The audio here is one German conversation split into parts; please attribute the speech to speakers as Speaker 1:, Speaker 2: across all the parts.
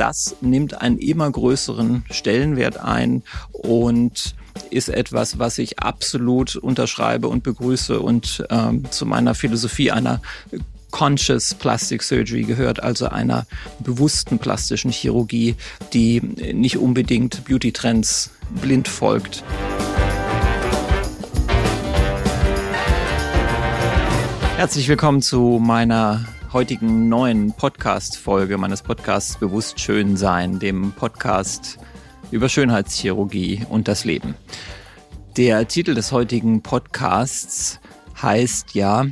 Speaker 1: das nimmt einen immer größeren Stellenwert ein und ist etwas, was ich absolut unterschreibe und begrüße und ähm, zu meiner Philosophie einer Conscious Plastic Surgery gehört, also einer bewussten plastischen Chirurgie, die nicht unbedingt Beauty-Trends blind folgt. Herzlich willkommen zu meiner heutigen neuen Podcast-Folge meines Podcasts Bewusst Schön Sein, dem Podcast über Schönheitschirurgie und das Leben. Der Titel des heutigen Podcasts heißt ja,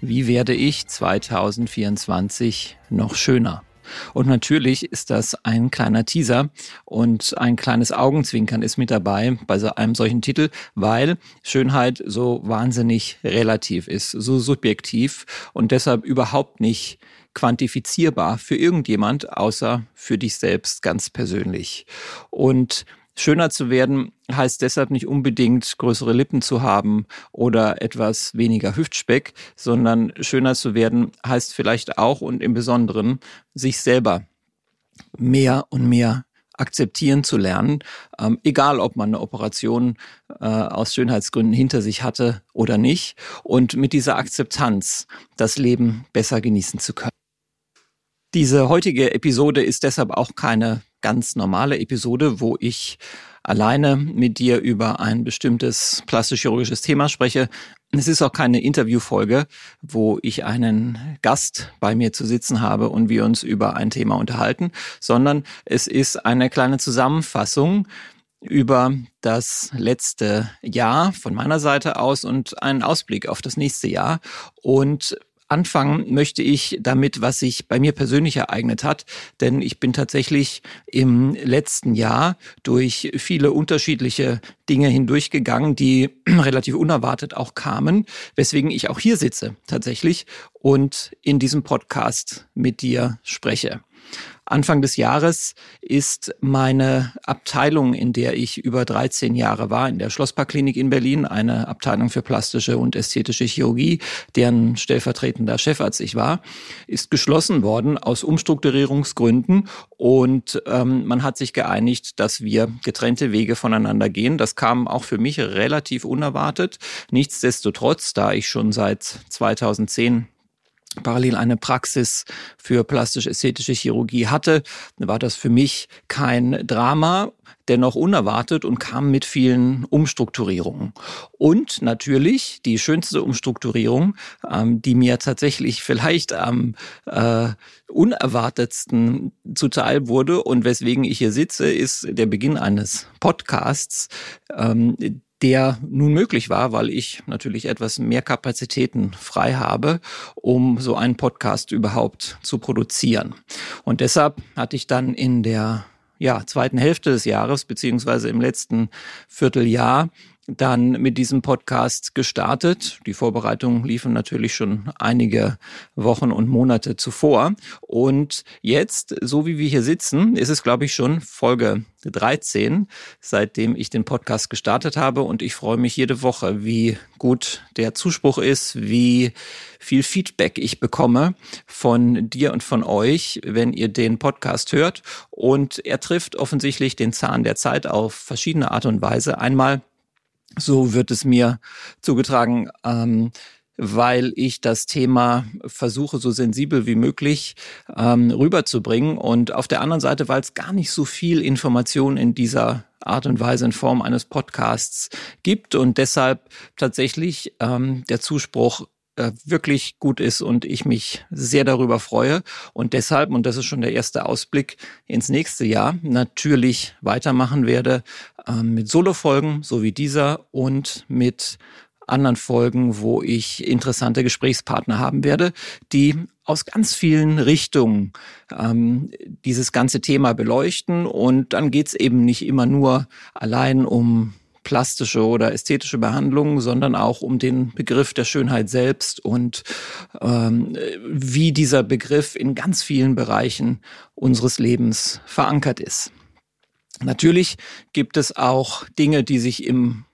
Speaker 1: wie werde ich 2024 noch schöner? Und natürlich ist das ein kleiner Teaser und ein kleines Augenzwinkern ist mit dabei bei so einem solchen Titel, weil Schönheit so wahnsinnig relativ ist, so subjektiv und deshalb überhaupt nicht quantifizierbar für irgendjemand, außer für dich selbst ganz persönlich. Und Schöner zu werden heißt deshalb nicht unbedingt größere Lippen zu haben oder etwas weniger Hüftspeck, sondern schöner zu werden heißt vielleicht auch und im Besonderen sich selber mehr und mehr akzeptieren zu lernen, ähm, egal ob man eine Operation äh, aus Schönheitsgründen hinter sich hatte oder nicht, und mit dieser Akzeptanz das Leben besser genießen zu können. Diese heutige Episode ist deshalb auch keine ganz normale Episode, wo ich alleine mit dir über ein bestimmtes plastisch-chirurgisches Thema spreche. Es ist auch keine Interviewfolge, wo ich einen Gast bei mir zu sitzen habe und wir uns über ein Thema unterhalten, sondern es ist eine kleine Zusammenfassung über das letzte Jahr von meiner Seite aus und einen Ausblick auf das nächste Jahr. Und anfangen möchte ich damit, was sich bei mir persönlich ereignet hat, denn ich bin tatsächlich im letzten Jahr durch viele unterschiedliche Dinge hindurchgegangen, die relativ unerwartet auch kamen, weswegen ich auch hier sitze tatsächlich und in diesem Podcast mit dir spreche. Anfang des Jahres ist meine Abteilung, in der ich über 13 Jahre war, in der Schlossparkklinik in Berlin, eine Abteilung für plastische und ästhetische Chirurgie, deren stellvertretender Chefarzt ich war, ist geschlossen worden aus Umstrukturierungsgründen und ähm, man hat sich geeinigt, dass wir getrennte Wege voneinander gehen. Das kam auch für mich relativ unerwartet. Nichtsdestotrotz, da ich schon seit 2010 parallel eine Praxis für plastisch-ästhetische Chirurgie hatte, war das für mich kein Drama, dennoch unerwartet und kam mit vielen Umstrukturierungen. Und natürlich die schönste Umstrukturierung, ähm, die mir tatsächlich vielleicht am äh, unerwartetsten zuteil wurde und weswegen ich hier sitze, ist der Beginn eines Podcasts, ähm, der nun möglich war, weil ich natürlich etwas mehr Kapazitäten frei habe, um so einen Podcast überhaupt zu produzieren. Und deshalb hatte ich dann in der ja, zweiten Hälfte des Jahres, beziehungsweise im letzten Vierteljahr, dann mit diesem Podcast gestartet. Die Vorbereitungen liefen natürlich schon einige Wochen und Monate zuvor. Und jetzt, so wie wir hier sitzen, ist es, glaube ich, schon Folge 13, seitdem ich den Podcast gestartet habe. Und ich freue mich jede Woche, wie gut der Zuspruch ist, wie viel Feedback ich bekomme von dir und von euch, wenn ihr den Podcast hört. Und er trifft offensichtlich den Zahn der Zeit auf verschiedene Art und Weise. Einmal so wird es mir zugetragen, ähm, weil ich das Thema versuche, so sensibel wie möglich ähm, rüberzubringen. Und auf der anderen Seite, weil es gar nicht so viel Information in dieser Art und Weise in Form eines Podcasts gibt und deshalb tatsächlich ähm, der Zuspruch wirklich gut ist und ich mich sehr darüber freue und deshalb, und das ist schon der erste Ausblick ins nächste Jahr, natürlich weitermachen werde äh, mit Solo-Folgen, so wie dieser und mit anderen Folgen, wo ich interessante Gesprächspartner haben werde, die aus ganz vielen Richtungen ähm, dieses ganze Thema beleuchten. Und dann geht's eben nicht immer nur allein um plastische oder ästhetische Behandlung, sondern auch um den Begriff der Schönheit selbst und ähm, wie dieser Begriff in ganz vielen Bereichen unseres Lebens verankert ist. Natürlich gibt es auch Dinge, die sich im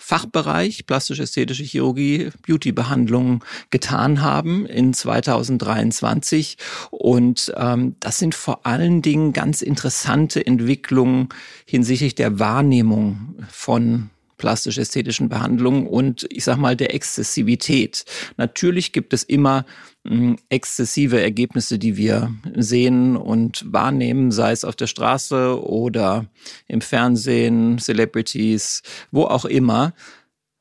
Speaker 1: Fachbereich plastisch-ästhetische Chirurgie, Beauty-Behandlungen getan haben in 2023. Und ähm, das sind vor allen Dingen ganz interessante Entwicklungen hinsichtlich der Wahrnehmung von plastisch-ästhetischen Behandlungen und ich sag mal der Exzessivität. Natürlich gibt es immer hm, exzessive Ergebnisse, die wir sehen und wahrnehmen, sei es auf der Straße oder im Fernsehen, Celebrities, wo auch immer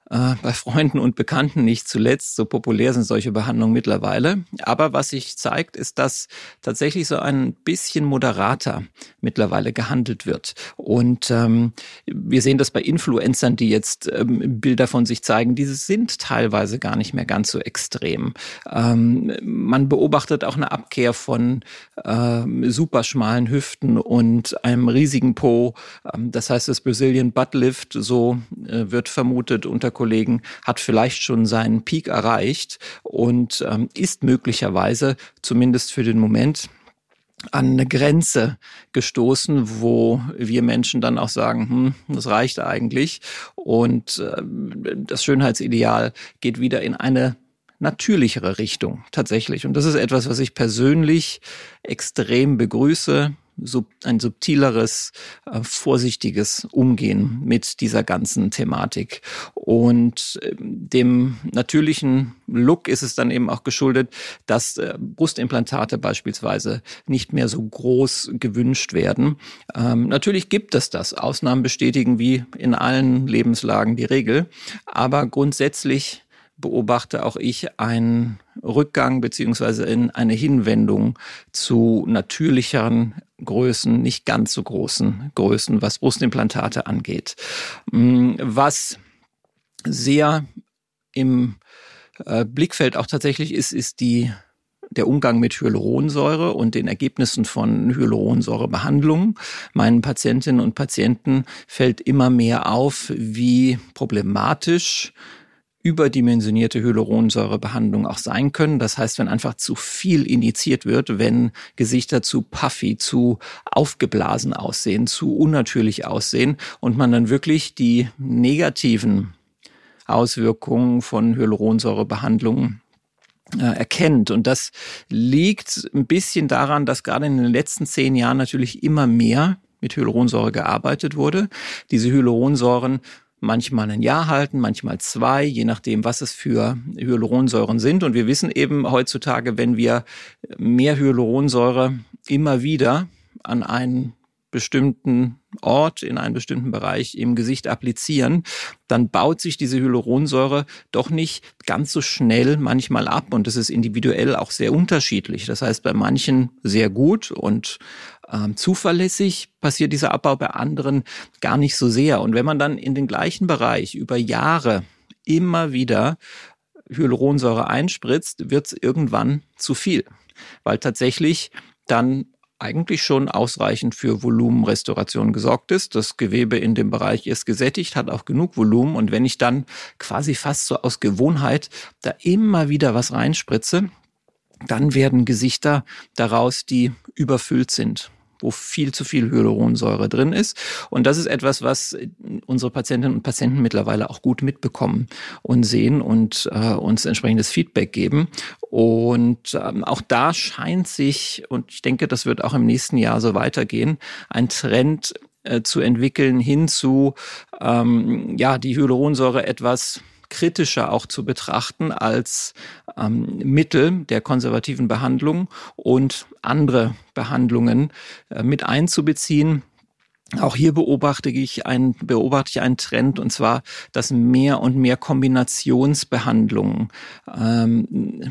Speaker 1: äh, bei Freunden und Bekannten nicht zuletzt. So populär sind solche Behandlungen mittlerweile. Aber was sich zeigt, ist, dass tatsächlich so ein bisschen moderater mittlerweile gehandelt wird. Und ähm, wir sehen das bei Influencern, die jetzt ähm, Bilder von sich zeigen, diese sind teilweise gar nicht mehr ganz so extrem. Ähm, man beobachtet auch eine Abkehr von ähm, superschmalen Hüften und einem riesigen Po. Ähm, das heißt, das Brazilian Butt Lift, so äh, wird vermutet unter Kollegen, hat vielleicht schon seinen Peak erreicht und ähm, ist möglicherweise zumindest für den Moment an eine Grenze gestoßen, wo wir Menschen dann auch sagen, hm, das reicht eigentlich. Und äh, das Schönheitsideal geht wieder in eine natürlichere Richtung tatsächlich. Und das ist etwas, was ich persönlich extrem begrüße sub, ein subtileres, äh, vorsichtiges Umgehen mit dieser ganzen Thematik. Und äh, dem natürlichen Look ist es dann eben auch geschuldet, dass äh, Brustimplantate beispielsweise nicht mehr so groß gewünscht werden. Ähm, natürlich gibt es das. Ausnahmen bestätigen wie in allen Lebenslagen die Regel. Aber grundsätzlich beobachte auch ich einen Rückgang beziehungsweise in eine Hinwendung zu natürlicheren Größen, nicht ganz so großen Größen, was Brustimplantate angeht. Mm, was sehr im äh, Blickfeld auch tatsächlich ist, ist die der Umgang mit Hyaluronsäure und den Ergebnissen von Hyaluronsäurebehandlungen. Meinen Patientinnen und Patienten fällt immer mehr auf, wie problematisch überdimensionierte Hyaluronsäurebehandlung auch sein können. Das heißt, wenn einfach zu viel injiziert wird, wenn Gesichter zu puffy, zu aufgeblasen aussehen, zu unnatürlich aussehen und man dann wirklich die negativen Auswirkungen von Hyaluronsäurebehandlungen äh, erkennt. Und das liegt ein bisschen daran, dass gerade in den letzten zehn Jahren natürlich immer mehr mit Hyaluronsäure gearbeitet wurde. Diese Hyaluronsäuren manchmal ein Jahr halten, manchmal zwei, je nachdem, was es für Hyaluronsäuren sind. Und wir wissen eben heutzutage, wenn wir mehr Hyaluronsäure immer wieder an einen bestimmten Ort, in einen bestimmten Bereich im Gesicht applizieren, dann baut sich diese Hyaluronsäure doch nicht ganz so schnell manchmal ab und das ist individuell auch sehr unterschiedlich. Das heißt, bei manchen sehr gut und ähm, zuverlässig passiert dieser Abbau, bei anderen gar nicht so sehr. Und wenn man dann in den gleichen Bereich über Jahre immer wieder Hyaluronsäure einspritzt, wird es irgendwann zu viel, weil tatsächlich dann eigentlich schon ausreichend für Volumenrestauration gesorgt ist. Das Gewebe in dem Bereich ist gesättigt, hat auch genug Volumen. Und wenn ich dann quasi fast so aus Gewohnheit da immer wieder was reinspritze, dann werden Gesichter daraus, die überfüllt sind wo viel zu viel Hyaluronsäure drin ist. Und das ist etwas, was unsere Patientinnen und Patienten mittlerweile auch gut mitbekommen und sehen und äh, uns entsprechendes Feedback geben. Und ähm, auch da scheint sich, und ich denke, das wird auch im nächsten Jahr so weitergehen, ein Trend äh, zu entwickeln hin zu, ähm, ja, die Hyaluronsäure etwas kritischer auch zu betrachten als ähm, Mittel der konservativen Behandlung und andere Behandlungen äh, mit einzubeziehen. Auch hier beobachte ich, ein, beobachte ich einen Trend, und zwar, dass mehr und mehr Kombinationsbehandlungen ähm,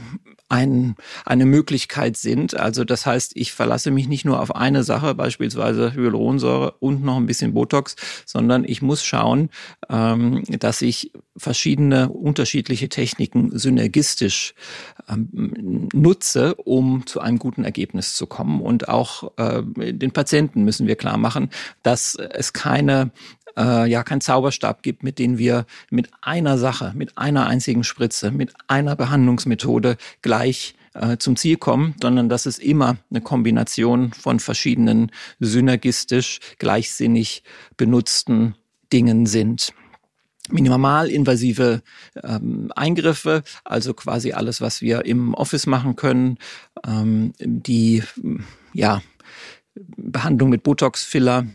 Speaker 1: ein, eine Möglichkeit sind. Also das heißt, ich verlasse mich nicht nur auf eine Sache, beispielsweise Hyaluronsäure und noch ein bisschen Botox, sondern ich muss schauen, ähm, dass ich verschiedene unterschiedliche Techniken synergistisch ähm, nutze, um zu einem guten Ergebnis zu kommen. Und auch äh, den Patienten müssen wir klar machen, dass es keine äh, ja kein Zauberstab gibt, mit dem wir mit einer Sache, mit einer einzigen Spritze, mit einer Behandlungsmethode gleich äh, zum Ziel kommen, sondern dass es immer eine Kombination von verschiedenen synergistisch, gleichsinnig benutzten Dingen sind. minimalinvasive ähm, Eingriffe, also quasi alles, was wir im Office machen können, ähm, die ja Behandlung mit Botox-Filler,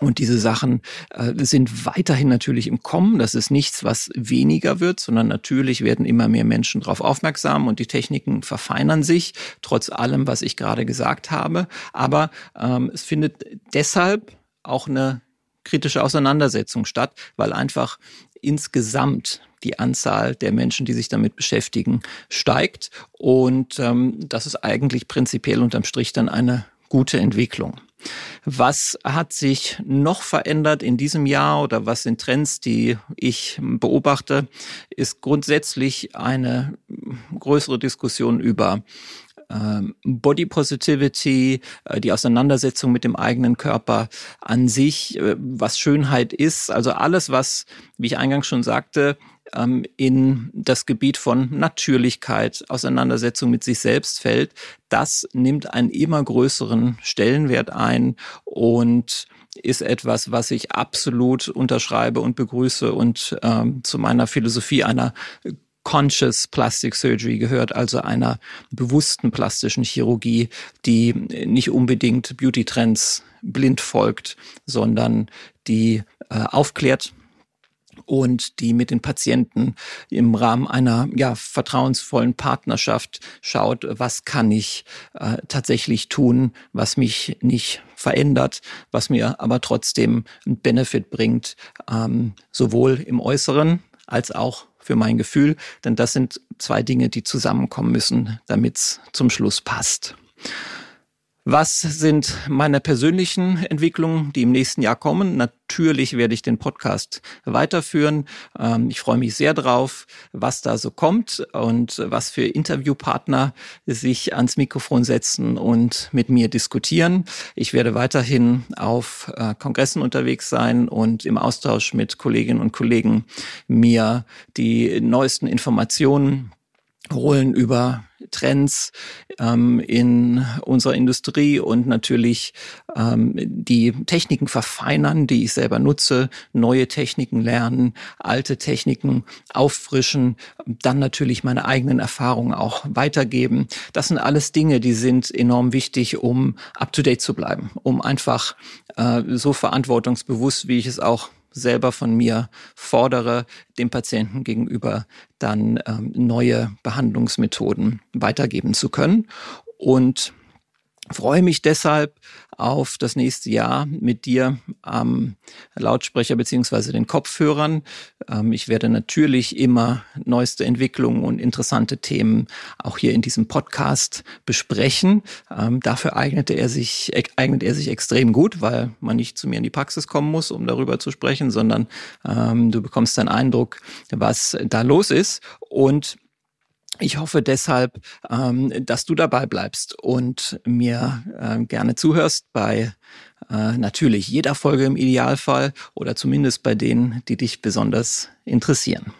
Speaker 1: und diese Sachen äh, sind weiterhin natürlich im Kommen. Das ist nichts, was weniger wird, sondern natürlich werden immer mehr Menschen darauf aufmerksam und die Techniken verfeinern sich, trotz allem, was ich gerade gesagt habe. Aber ähm, es findet deshalb auch eine kritische Auseinandersetzung statt, weil einfach insgesamt die Anzahl der Menschen, die sich damit beschäftigen, steigt. Und ähm, das ist eigentlich prinzipiell unterm Strich dann eine gute Entwicklung. Was hat sich noch verändert in diesem Jahr oder was sind Trends, die ich beobachte, ist grundsätzlich eine größere Diskussion über ähm, Body Positivity, äh, die Auseinandersetzung mit dem eigenen Körper an sich, äh, was Schönheit ist, also alles, was, wie ich eingangs schon sagte, ähm, in das Gebiet von Natürlichkeit, Auseinandersetzung mit sich selbst fällt, das nimmt einen immer größeren Stellenwert ein und ist etwas, was ich absolut unterschreibe und begrüße und ähm, zu meiner Philosophie einer Conscious Plastic Surgery gehört, also einer bewussten plastischen Chirurgie, die nicht unbedingt Beauty-Trends blind folgt, sondern die äh, aufklärt, und die mit den Patienten im Rahmen einer ja, vertrauensvollen Partnerschaft schaut, was kann ich äh, tatsächlich tun, was mich nicht verändert, was mir aber trotzdem einen Benefit bringt, ähm, sowohl im Äußeren als auch für mein Gefühl, denn das sind zwei Dinge, die zusammenkommen müssen, damit es zum Schluss passt. Was sind meine persönlichen Entwicklungen, die im nächsten Jahr kommen? Natürlich werde ich den Podcast weiterführen. Ähm, ich freue mich sehr drauf, was da so kommt und was für Interviewpartner sich ans Mikrofon setzen und mit mir diskutieren. Ich werde weiterhin auf äh, Kongressen unterwegs sein und im Austausch mit Kolleginnen und Kollegen mir die neuesten Informationen holen über Trends ähm, in unserer Industrie und natürlich ähm, die Techniken verfeinern, die ich selber nutze, neue Techniken lernen, alte Techniken auffrischen, dann natürlich meine eigenen Erfahrungen auch weitergeben. Das sind alles Dinge, die sind enorm wichtig, um up-to-date zu bleiben, um einfach äh, so verantwortungsbewusst, wie ich es auch selber von mir fordere, dem Patienten gegenüber dann ähm, neue Behandlungsmethoden weitergeben zu können. Und freue mich deshalb auf das nächste Jahr mit dir am Lautsprecher beziehungsweise den Kopfhörern. Ähm, ich werde natürlich immer neueste Entwicklungen und interessante Themen auch hier in diesem Podcast besprechen. Ähm, dafür eignete er sich, eignet er sich extrem gut, weil man nicht zu mir in die Praxis kommen muss, um darüber zu sprechen, sondern ähm, du bekommst einen Eindruck, was da los ist. Und ich hoffe deshalb, ähm, dass du dabei bleibst und mir äh, gerne zuhörst bei äh, natürlich jeder Folge im Idealfall oder zumindest bei denen, die dich besonders interessieren.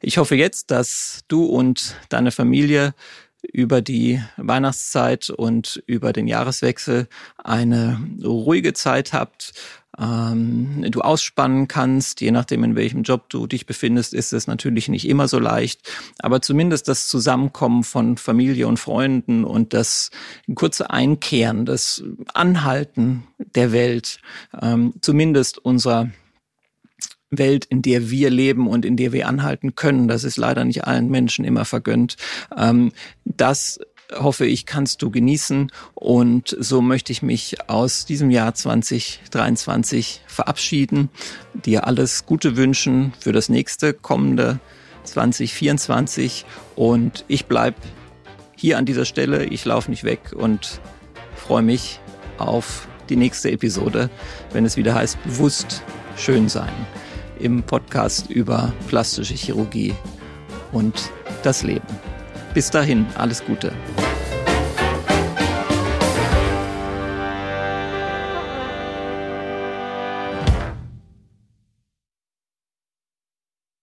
Speaker 1: Ich hoffe jetzt, dass du und deine Familie über die Weihnachtszeit und über den Jahreswechsel eine ruhige Zeit habt, ähm, du ausspannen kannst. Je nachdem, in welchem Job du dich befindest, ist es natürlich nicht immer so leicht. Aber zumindest das Zusammenkommen von Familie und Freunden und das kurze Einkehren, das Anhalten der Welt, ähm, zumindest unserer Welt, in der wir leben und in der wir anhalten können. Das ist leider nicht allen Menschen immer vergönnt. Ähm, das hoffe ich, kannst du genießen. Und so möchte ich mich aus diesem Jahr 2023 verabschieden, dir alles Gute wünschen für das nächste kommende 2024. Und ich bleib hier an dieser Stelle. Ich laufe nicht weg und freue mich auf die nächste Episode, wenn es wieder heißt, bewusst schön sein im Podcast über plastische Chirurgie und das Leben. Bis dahin, alles Gute.